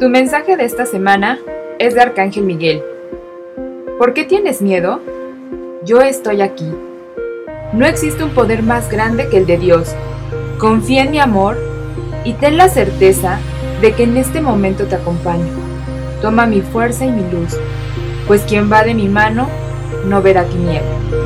Tu mensaje de esta semana es de Arcángel Miguel. ¿Por qué tienes miedo? Yo estoy aquí. No existe un poder más grande que el de Dios. Confía en mi amor y ten la certeza de que en este momento te acompaño. Toma mi fuerza y mi luz, pues quien va de mi mano no verá tinieblas.